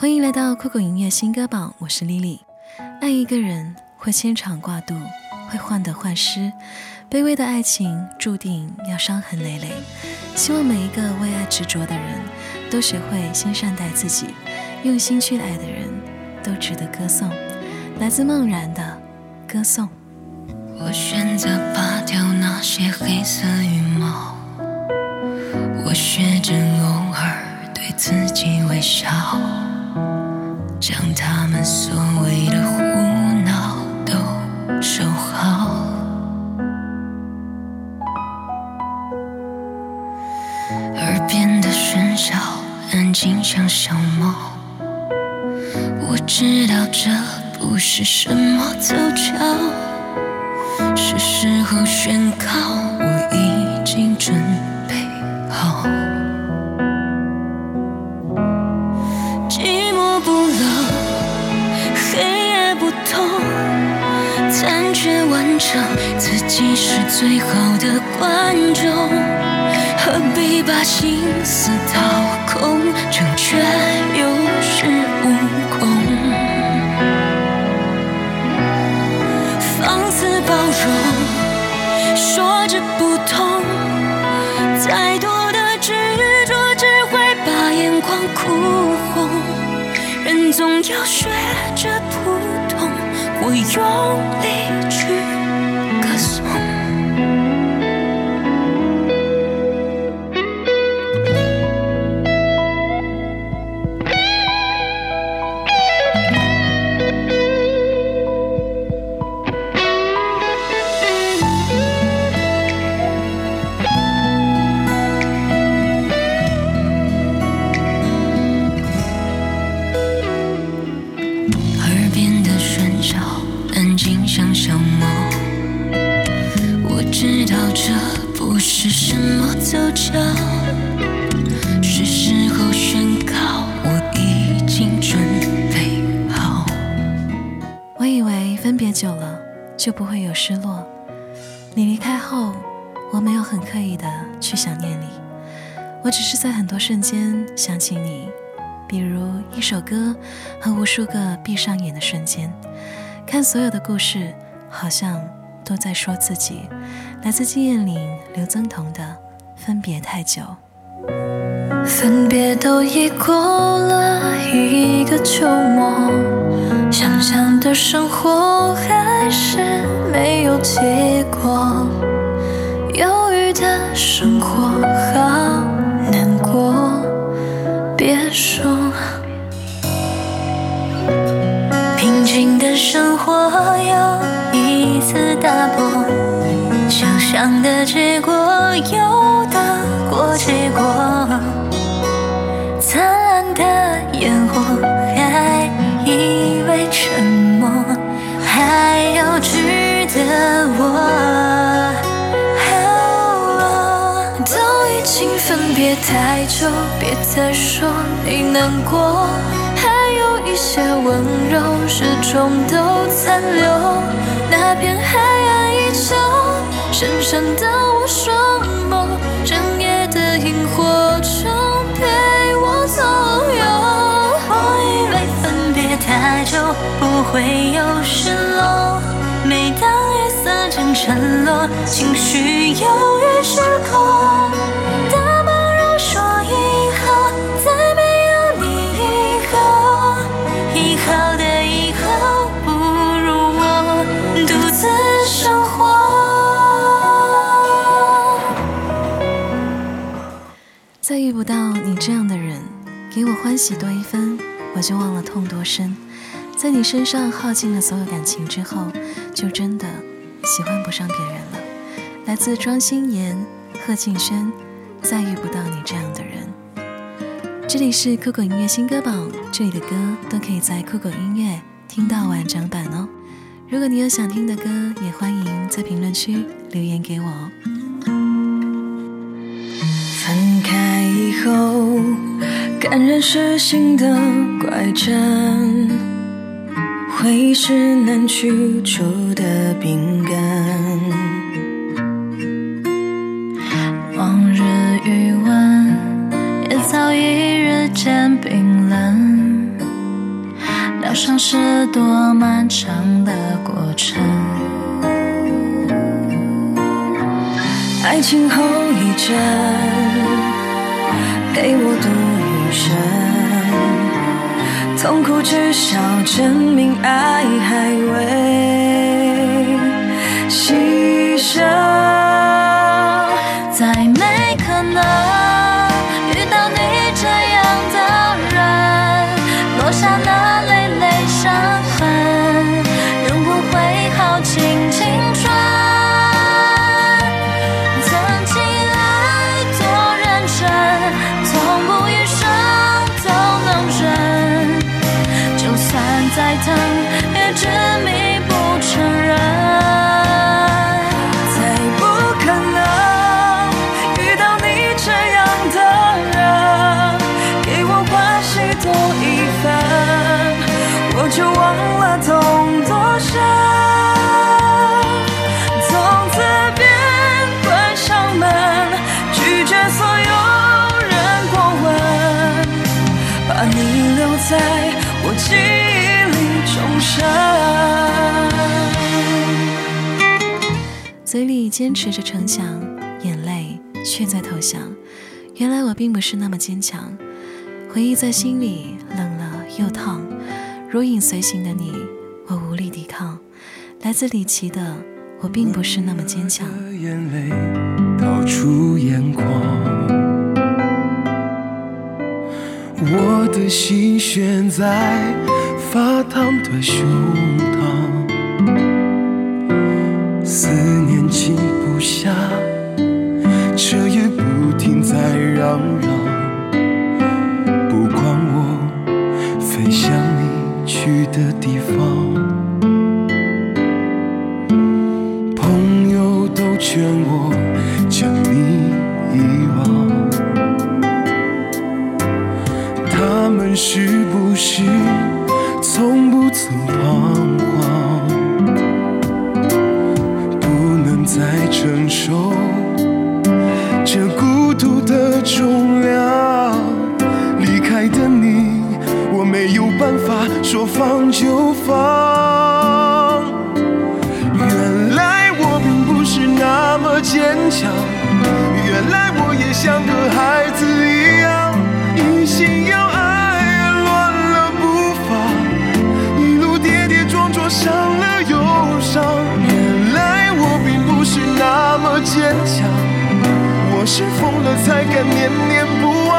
欢迎来到酷狗音乐新歌榜，我是 Lily。爱一个人会牵肠挂肚，会患得患失，卑微的爱情注定要伤痕累累。希望每一个为爱执着的人都学会先善待自己，用心去爱的人都值得歌颂。来自梦然的歌颂。我选择拔掉那些黑色羽毛，我学着偶尔对自己微笑，将他们所谓的胡闹都收好。耳边的喧嚣安静像小猫，我知道这不是什么凑巧。是时候宣告，我已经准备好。残缺完整，自己是最好的观众。何必把心思掏空，成全有恃无恐？放肆包容，说着不痛，再多的执着只会把眼眶哭红。人总要学着普我，用力去。是时候宣告，我已经准备好。我以为分别久了就不会有失落，你离开后，我没有很刻意的去想念你，我只是在很多瞬间想起你，比如一首歌和无数个闭上眼的瞬间，看所有的故事，好像都在说自己。来自季艳玲、刘增彤的。分别太久，分别都已过了一个秋末，想象的生活还是没有结果，忧郁的生活好难过，别说，平静的生活又一次打破，想的结果又。过结果，灿烂的烟火，还以为沉默还要值得我。都已经分别太久，别再说你难过，还有一些温柔始终都残留。那片海岸依旧，深深的我双眸，整夜的。萤火虫陪我左右，我以为分别太久不会有失落，每当夜色渐沉落，情绪犹豫失控，再遇不到你这样的人，给我欢喜多一分，我就忘了痛多深。在你身上耗尽了所有感情之后，就真的喜欢不上别人了。来自庄心妍、贺敬轩，再遇不到你这样的人。这里是酷狗音乐新歌榜，这里的歌都可以在酷狗音乐听到完整版哦。如果你有想听的歌，也欢迎在评论区留言给我哦。以后，感染是心的怪症，回忆是难去除的饼干。往日余温也早已日渐冰冷，疗伤是多漫长的过程。爱情后遗症，陪我度余生，痛苦至少证明爱还未牺牲。再没可能嘴里坚持着逞强，眼泪却在投降。原来我并不是那么坚强，回忆在心里冷了又烫，如影随形的你，我无力抵抗。来自李琦的，我并不是那么坚强。眼泪逃出眼眶，我的心悬在发烫的胸膛。思念静不下，彻夜不停在嚷嚷。不管我飞向你去的地方，朋友都劝我是不是从不曾彷徨？不能再承受这孤独的重量，离开的你，我没有办法说放就放。原来我并不是那么坚强，原来我也像个孩子一样，一心要是疯了才敢念念不忘。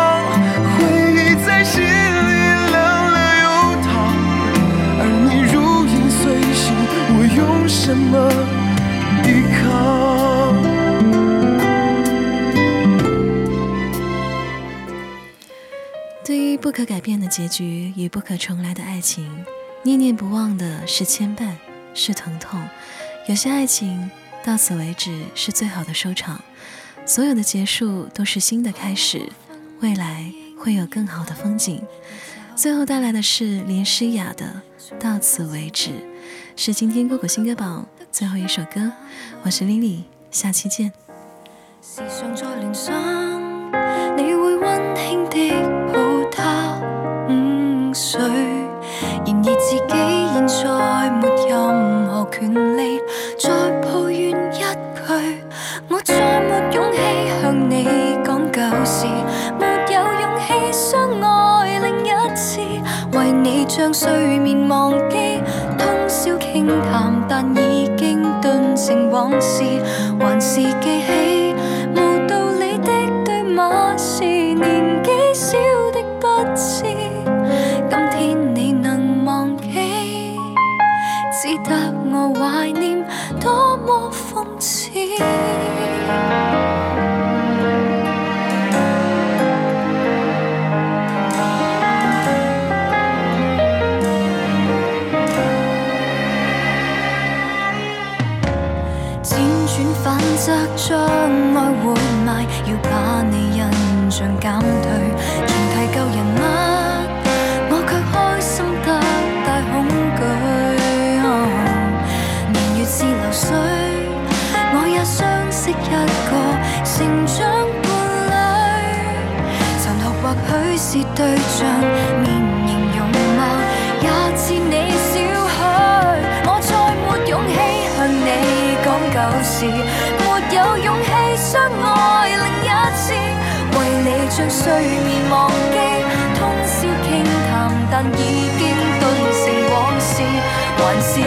回忆在心里凉了又烫，而你如影随形，我用什么抵抗？对于不可改变的结局与不可重来的爱情，念念不忘的是牵绊，是疼痛。有些爱情。到此为止是最好的收场，所有的结束都是新的开始，未来会有更好的风景。最后带来的是连诗雅的《到此为止》，是今天姑姑新歌榜最后一首歌。我是 Lily，下期见。时常在联想，你会温馨的抱他午睡，然而自己现在没任何权利为你将睡眠忘记，通宵倾谈，但已经顿成往事，还是记起无道理的对骂是年纪小的不知，今天你能忘记，只得我怀念，多么讽刺。将爱活埋，要把你印象减退，重提旧人物？我却开心得大恐惧、年月是流水，我也相识一个成长伴侣。残酷或许是对象，面形容貌也似你少许，我再没勇气向你讲旧事。相爱另一次为你将睡眠忘记。通宵倾谈但已经顿成往事还是